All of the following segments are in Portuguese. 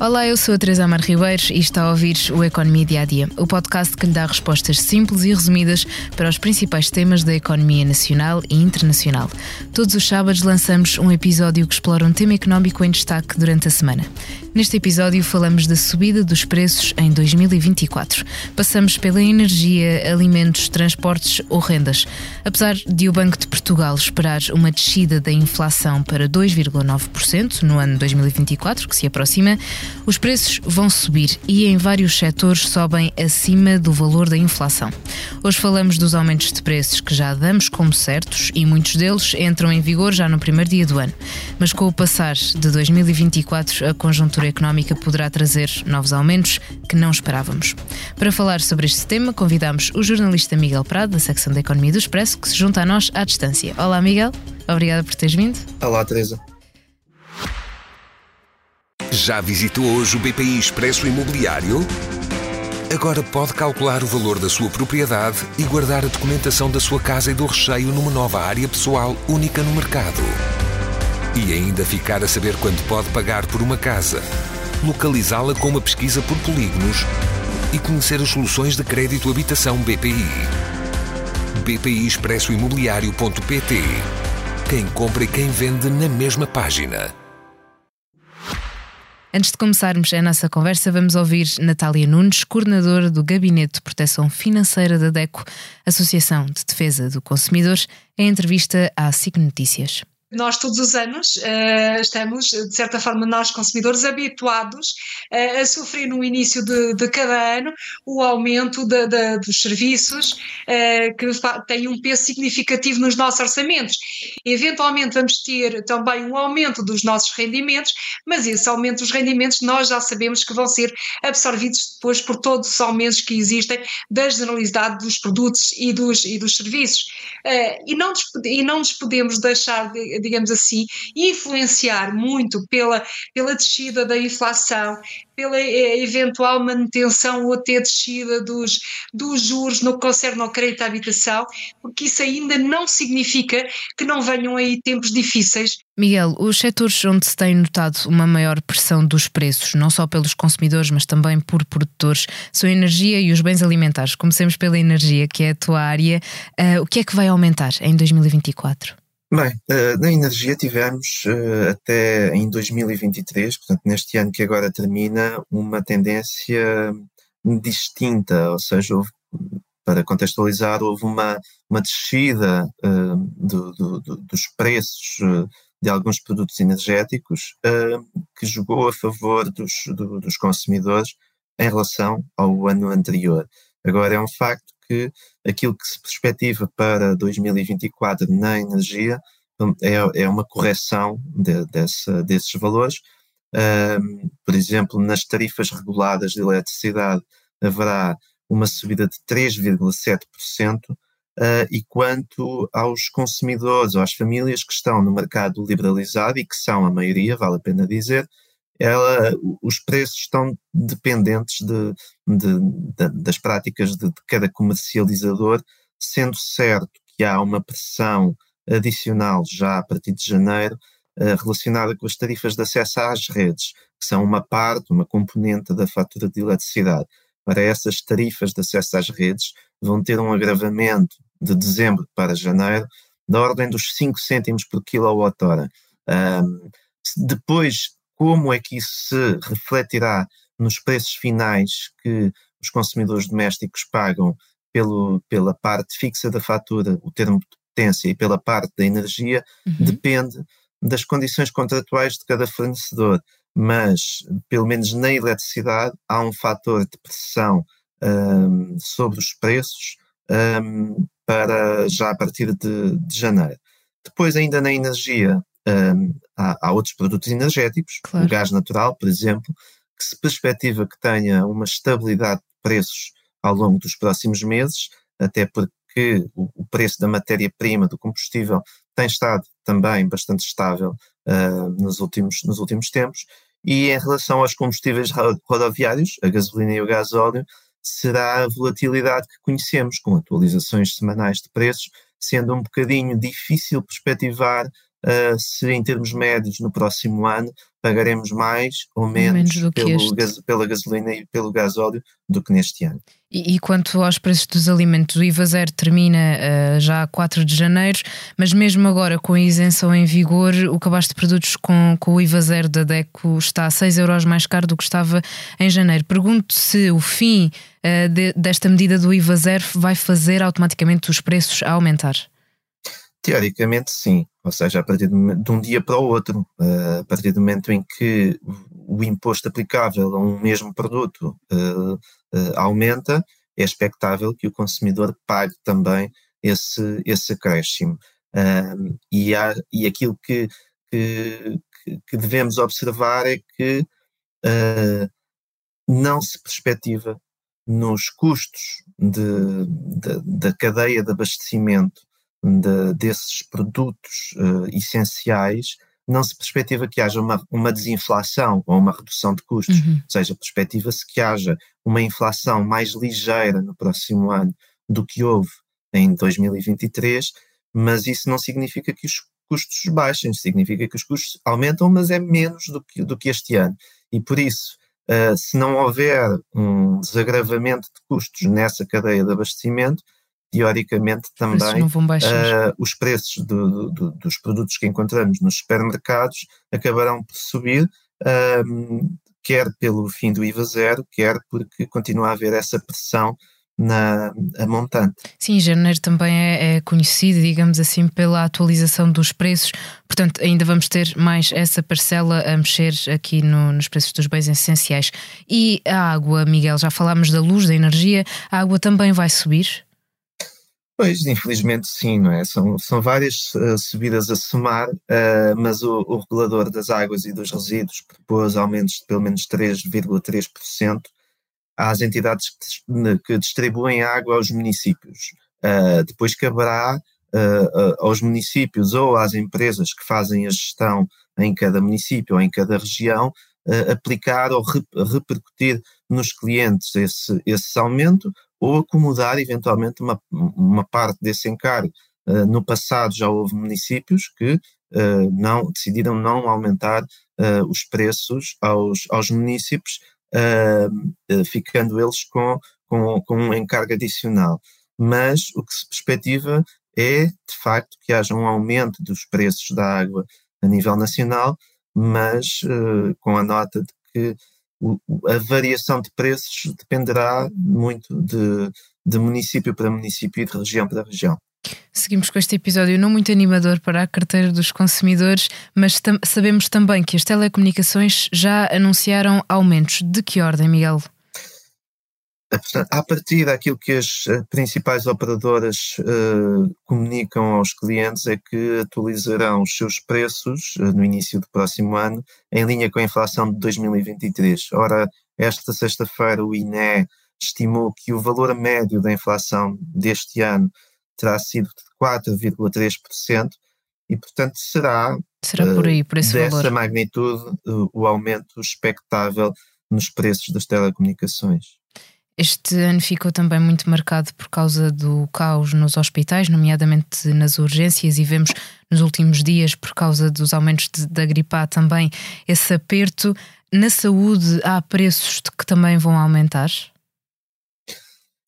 Olá, eu sou a Teresa Amar Ribeiro e está a ouvir o Economia Dia a Dia, o podcast que lhe dá respostas simples e resumidas para os principais temas da economia nacional e internacional. Todos os sábados lançamos um episódio que explora um tema económico em destaque durante a semana. Neste episódio falamos da subida dos preços em 2024. Passamos pela energia, alimentos, transportes ou rendas. Apesar de o Banco de Portugal esperar uma descida da inflação para 2,9% no ano 2024, que se aproxima, os preços vão subir e em vários setores sobem acima do valor da inflação. Hoje falamos dos aumentos de preços que já damos como certos e muitos deles entram em vigor já no primeiro dia do ano. Mas com o passar de 2024, a conjuntura económica poderá trazer novos aumentos que não esperávamos. Para falar sobre este tema, convidamos o jornalista Miguel Prado, da secção da Economia do Expresso, que se junta a nós à distância. Olá, Miguel. Obrigada por teres vindo. Olá, Teresa. Já visitou hoje o BPI Expresso Imobiliário? Agora pode calcular o valor da sua propriedade e guardar a documentação da sua casa e do recheio numa nova área pessoal única no mercado. E ainda ficar a saber quanto pode pagar por uma casa, localizá-la com uma pesquisa por polígonos e conhecer as soluções de crédito habitação BPI. BPI Expresso Imobiliário.pt Quem compra e quem vende na mesma página. Antes de começarmos a nossa conversa, vamos ouvir Natália Nunes, coordenadora do Gabinete de Proteção Financeira da DECO, Associação de Defesa do Consumidor, em entrevista à SIC Notícias nós todos os anos uh, estamos, de certa forma, nós consumidores habituados uh, a sofrer no início de, de cada ano o aumento de, de, dos serviços uh, que têm um peso significativo nos nossos orçamentos. Eventualmente vamos ter também um aumento dos nossos rendimentos, mas esse aumento dos rendimentos nós já sabemos que vão ser absorvidos depois por todos os aumentos que existem da generalidade dos produtos e dos, e dos serviços. e, não nos, e não nos podemos deixar de digamos assim, influenciar muito pela, pela descida da inflação, pela eh, eventual manutenção ou até descida dos, dos juros no que concerne ao crédito à habitação, porque isso ainda não significa que não venham aí tempos difíceis. Miguel, os setores onde se tem notado uma maior pressão dos preços, não só pelos consumidores, mas também por produtores, são a energia e os bens alimentares. Comecemos pela energia, que é a tua área. Uh, o que é que vai aumentar em 2024? Bem, eh, na energia tivemos eh, até em 2023, portanto neste ano que agora termina, uma tendência distinta, ou seja, houve, para contextualizar, houve uma, uma descida uh, do, do, do, dos preços de alguns produtos energéticos que jogou a favor dos, dos consumidores em relação ao ano anterior. Agora é um facto que aquilo que se perspectiva para 2024 na energia hum, é, é uma correção de, desse, desses valores. Um, por exemplo, nas tarifas reguladas de eletricidade haverá uma subida de 3,7%, uh, e quanto aos consumidores ou às famílias que estão no mercado liberalizado, e que são a maioria, vale a pena dizer, ela, os preços estão dependentes de, de, de, das práticas de, cada comercializador, sendo certo que há uma pressão adicional já a partir de janeiro uh, relacionada com as tarifas de acesso às redes, que são uma parte, uma componente da fatura de eletricidade. Para essas tarifas de acesso às redes vão ter um agravamento de dezembro para janeiro da ordem dos 5 cêntimos por quilowatt-hora. Um, depois como é que isso se refletirá nos preços finais que os consumidores domésticos pagam pelo, pela parte fixa da fatura, o termo de potência, e pela parte da energia, uhum. depende das condições contratuais de cada fornecedor. Mas, pelo menos na eletricidade, há um fator de pressão um, sobre os preços um, para já a partir de, de janeiro. Depois, ainda na energia, um, há, há, outros produtos energéticos, claro. o gás natural, por exemplo, que se perspectiva que tenha uma estabilidade de preços ao longo dos próximos meses, até porque o, o preço da matéria-prima, do combustível, tem estado também bastante estável uh, nos, últimos, nos últimos tempos. E em relação aos combustíveis rodoviários, a gasolina e o gasóleo, será a volatilidade que conhecemos, com atualizações semanais de preços, sendo um bocadinho difícil perspectivar uh, se em termos médios no próximo ano pagaremos mais ou menos, menos pelo pela gasolina e pelo gasóleo do que neste ano. E, e, quanto aos preços dos alimentos, o IVA zero termina uh, já a 4 de janeiro, mas mesmo agora com a isenção em vigor, o cabaz de produtos com, com o IVA zero da DECO está a 6 euros mais caro do que estava em janeiro. Pergunto se o fim uh, de, desta medida do IVA zero vai fazer automaticamente os preços a aumentar. Teoricamente, sim. Ou seja, a partir de, um dia para o outro, uh, a partir do momento em que o imposto aplicável a um mesmo produto uh, uh, aumenta, é expectável que o consumidor pague também esse, esse acréscimo. e, há, e aquilo que, que, que, devemos observar é que não se perspectiva nos custos de, da cadeia de abastecimento de, desses produtos uh, essenciais, não se perspectiva que haja uma, uma desinflação ou uma redução de custos, uhum. ou seja, perspectiva-se que haja uma inflação mais ligeira no próximo ano do que houve em 2023, mas isso não significa que os custos baixem, significa que os custos aumentam, mas é menos do que, do que este ano. E por isso, uh, se não houver um desagravamento de custos nessa cadeia de abastecimento, teoricamente também uh, os preços do, do, dos produtos que encontramos nos supermercados acabarão por subir, uh, quer pelo fim do IVA zero, quer porque continua a haver essa pressão na a montante. Sim, janeiro também é, é, conhecido, digamos assim, pela atualização dos preços, portanto, ainda vamos ter mais essa parcela a mexer aqui no, nos preços dos bens essenciais. E a água, Miguel, já falámos da luz, da energia, a água também vai subir? Pois, infelizmente sim, não é? São, são várias uh, subidas a somar, uh, mas o, o, regulador das águas e dos resíduos propôs aumentos de pelo menos 3,3% às entidades que, que, distribuem água aos municípios. Uh, depois caberá aos municípios ou às empresas que fazem a gestão em cada município ou em cada região aplicar ou re, repercutir nos clientes esse, esse aumento ou acomodar eventualmente uma, uma parte desse encargo. Uh, no passado já houve municípios que uh, não decidiram não aumentar uh, os preços aos, aos municípios, ficando eles com, com, com um encargo adicional. Mas o que se perspectiva é, de facto, que haja um aumento dos preços da água a nível nacional, mas com a nota de que a variação de preços dependerá muito de, de município para município e de região para região. Seguimos com este episódio não muito animador para a carteira dos consumidores, mas tam sabemos também que as telecomunicações já anunciaram aumentos. De que ordem, Miguel? A partir daquilo que as eh, principais operadoras uh, comunicam aos clientes é que atualizarão os seus preços uh, no início do próximo ano em linha com a inflação de 2023. Ora, esta sexta-feira o INE estimou que o valor médio da inflação deste ano terá sido de 4,3% e, portanto, será, será por aí, por esse dessa valor. magnitude o aumento expectável nos preços das telecomunicações. Este ano ficou também muito marcado por causa do caos nos hospitais, nomeadamente nas urgências, e vemos nos últimos dias, por causa dos aumentos de, da gripe A, também esse aperto. Na saúde, há preços que também vão aumentar?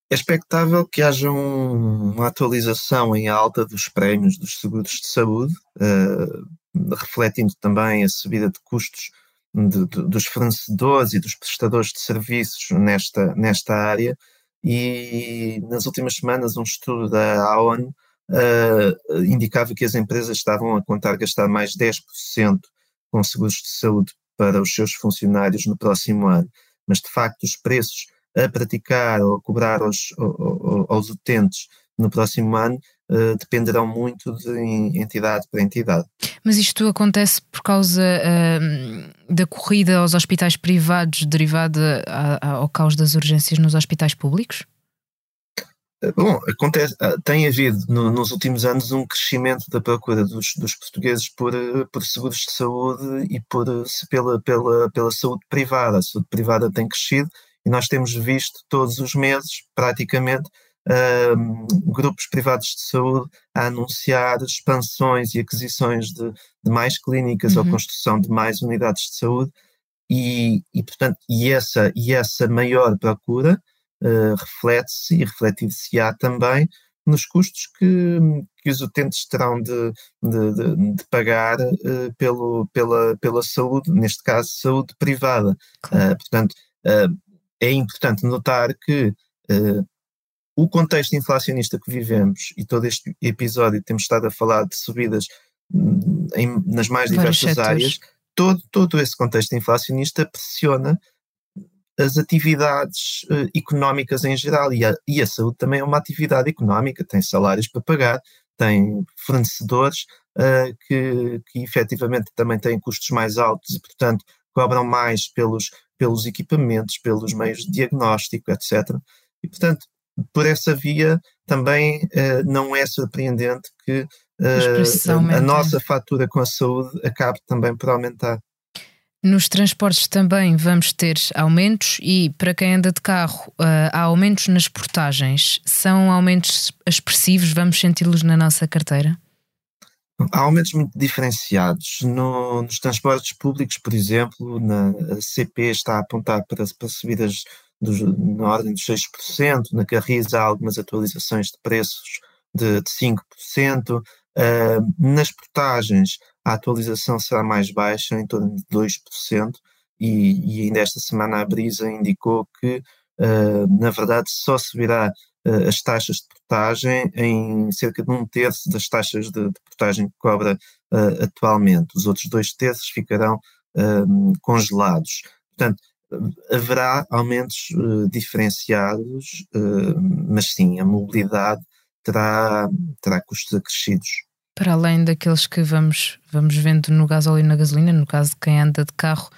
É expectável que haja um, uma atualização em alta dos prémios dos seguros de saúde, uh, refletindo também a subida de custos de, de, dos fornecedores e dos prestadores de serviços nesta, nesta área. E nas últimas semanas, um estudo da ONU uh, indicava que as empresas estavam a contar gastar mais 10% com seguros de saúde para os seus funcionários no próximo ano. Mas, de facto, os preços a praticar ou a cobrar aos, aos utentes no próximo ano uh, dependerão muito de entidade para entidade. Mas isto acontece por causa uh, da corrida aos hospitais privados derivada ao caos das urgências nos hospitais públicos? Eh, bom, acontece, ah, tem havido no, nos últimos anos um crescimento da procura dos, dos portugueses por, por seguros de saúde e por, pela, pela, pela saúde privada. A saúde privada tem crescido e nós temos visto todos os meses, praticamente, uh, grupos privados de saúde a anunciar expansões e aquisições de, de mais clínicas uhum. ou construção de mais unidades de saúde e, e portanto, e essa, e essa maior procura uh, reflete-se e refletir-se-á também nos custos que, que os utentes terão de, de, de, de pagar uh, pelo, pela, pela saúde, neste caso saúde privada. Claro. Uh, portanto, uh, é importante notar que o contexto inflacionista que vivemos e todo este episódio temos estado a falar de subidas hum, em, nas mais diversas áreas, todo, todo esse contexto inflacionista pressiona as atividades uh, económicas em geral e a, e a saúde também é uma atividade económica, tem salários para pagar, tem fornecedores uh, que, que efetivamente também têm custos mais altos e, portanto, cobram mais pelos, pelos equipamentos, pelos meios de diagnóstico, etc. E, portanto, por essa via também uh, não é surpreendente que uh, a, a nossa fatura com a saúde acabe também por aumentar. Nos transportes também vamos ter aumentos e para quem anda de carro uh, há aumentos nas portagens. São aumentos expressivos, vamos senti-los na nossa carteira? Há aumentos muito diferenciados. No, nos transportes públicos, por exemplo, na CP está a apontar para, para subidas dos, na ordem de 6%, na Carris há algumas atualizações de preços de, de 5%, uh, nas portagens a atualização será mais baixa, em torno de 2%, e, e ainda esta semana a Brisa indicou que, uh, na verdade, só subirá uh, as taxas de portagem em cerca de um terço das taxas de, de portagem que cobra atualmente. Os outros dois terços ficarão congelados. Portanto, haverá aumentos uh, diferenciados, uh, mas sim, a mobilidade terá, terá custos acrescidos. Para além daqueles que vamos, vamos vendo no gasóleo e na gasolina, no caso de quem anda de carro,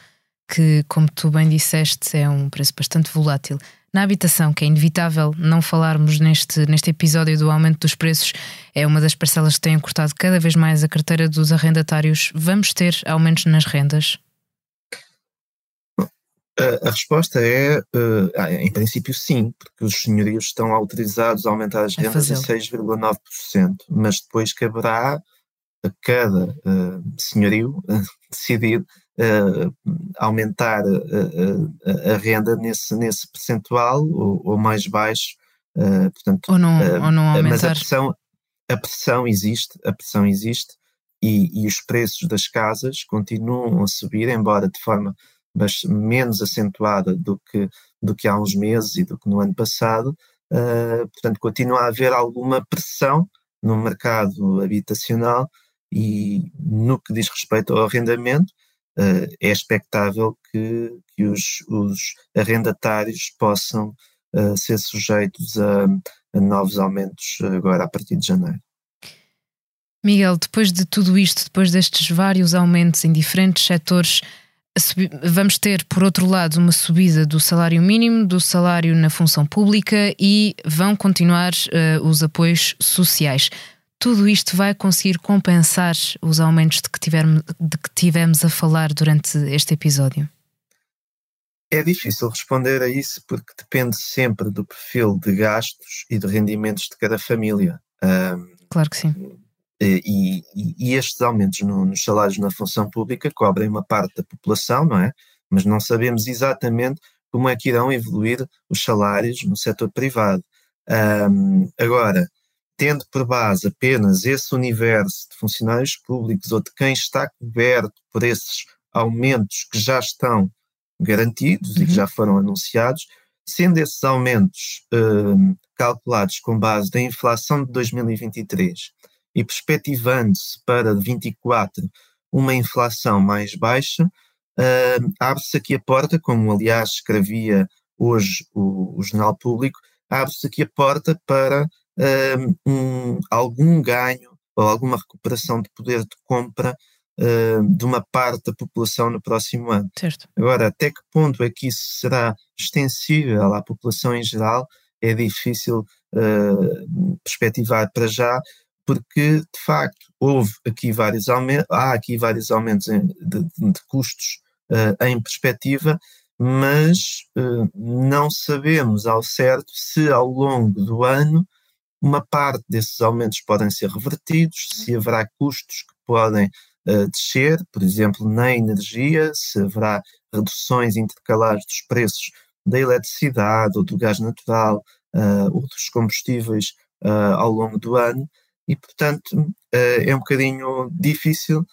que, como tu bem disseste, é um preço bastante volátil. Na habitação, que é inevitável não falarmos neste, neste episódio do aumento dos preços, é uma das parcelas que têm cortado cada vez mais a carteira dos arrendatários. Vamos ter aumentos nas rendas? A, a resposta é, uh, em princípio, sim, porque os senhorios estão autorizados a aumentar as rendas a 6,9%, mas depois caberá a cada uh, senhorio uh, decidir aumentar a, renda nesse, nesse percentual ou, ou mais baixo. portanto, ou não, ou não aumentar. Mas a pressão, a pressão existe, a pressão existe e, e os preços das casas continuam a subir, embora de forma mas menos acentuada do que, do que há uns meses e do que no ano passado. Uh, portanto, continua a haver alguma pressão no mercado habitacional e no que diz respeito ao arrendamento, uh, é expectável que, que os, os arrendatários possam uh, ser sujeitos a, a novos aumentos agora a partir de janeiro. Miguel, depois de tudo isto, depois destes vários aumentos em diferentes setores, Vamos ter, por outro lado, uma subida do salário mínimo, do salário na função pública e vão continuar uh, os apoios sociais. Tudo isto vai conseguir compensar os aumentos de que, tivermos, de que tivemos a falar durante este episódio? É difícil responder a isso porque depende sempre do perfil de gastos e de rendimentos de cada família. Um, claro que sim. Eh, e, e, estes aumentos no, nos salários na função pública cobrem uma parte da população, não é? Mas não sabemos exatamente como é que irão evoluir os salários no setor privado. Um, agora, tendo por base apenas esse universo de funcionários públicos ou de quem está coberto por esses aumentos que já estão garantidos uhum. e que uhum. já foram anunciados, sendo esses aumentos um, calculados com base da inflação de 2023 e perspectivando-se para 24 uma inflação mais baixa, uh, abre-se aqui a porta, como aliás escrevia hoje o, o Jornal Público, abre-se aqui a porta para uh, um, algum ganho ou alguma recuperação de poder de compra uh, de uma parte da população no próximo ano. Certo. Agora, até que ponto é que isso será extensível à população em geral, é difícil perspectivar para já, porque de facto houve aqui vários aumentos, há aqui vários aumentos de, de, de custos uh, em perspectiva mas uh, não sabemos ao certo se ao longo do ano uma parte desses aumentos podem ser revertidos, se haverá custos que podem uh, descer, por exemplo, na energia, se haverá reduções intercalares dos preços da eletricidade ou do gás natural ou dos combustíveis ao longo do ano, e portanto é um bocadinho difícil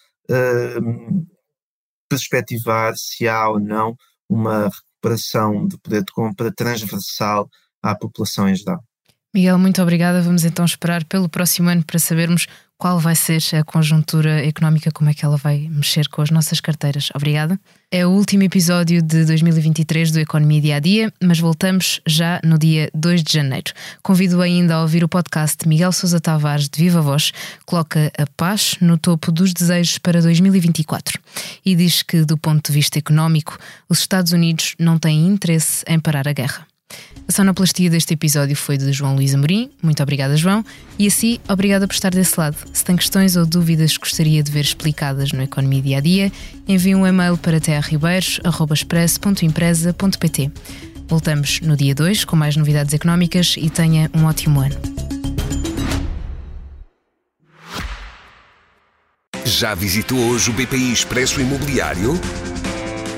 perspectivar se há ou não uma recuperação de poder de compra transversal à população em geral. Miguel, muito obrigada. Vamos então esperar pelo próximo ano para sabermos qual vai ser a conjuntura económica, como é que ela vai mexer com as nossas carteiras. Obrigada. É o último episódio de 2023 do Economia Dia a Dia, mas voltamos já no dia 2 de janeiro. Convido ainda a ouvir o podcast Miguel Sousa Tavares de Viva Voz, coloca a paz no topo dos desejos para 2024 e diz que, do ponto de vista económico, os Estados Unidos não têm interesse em parar a guerra. A sonoplastia deste episódio foi de João Luís Amorim. Muito obrigada, João. E assim, obrigada por estar desse lado. Se tem questões ou dúvidas que gostaria de ver explicadas no Economia Dia a Dia, envie um e-mail para terraribeiros.express.empresa.pt. Voltamos no dia 2 com mais novidades económicas e tenha um ótimo ano. Já visitou hoje o BPI Expresso Imobiliário?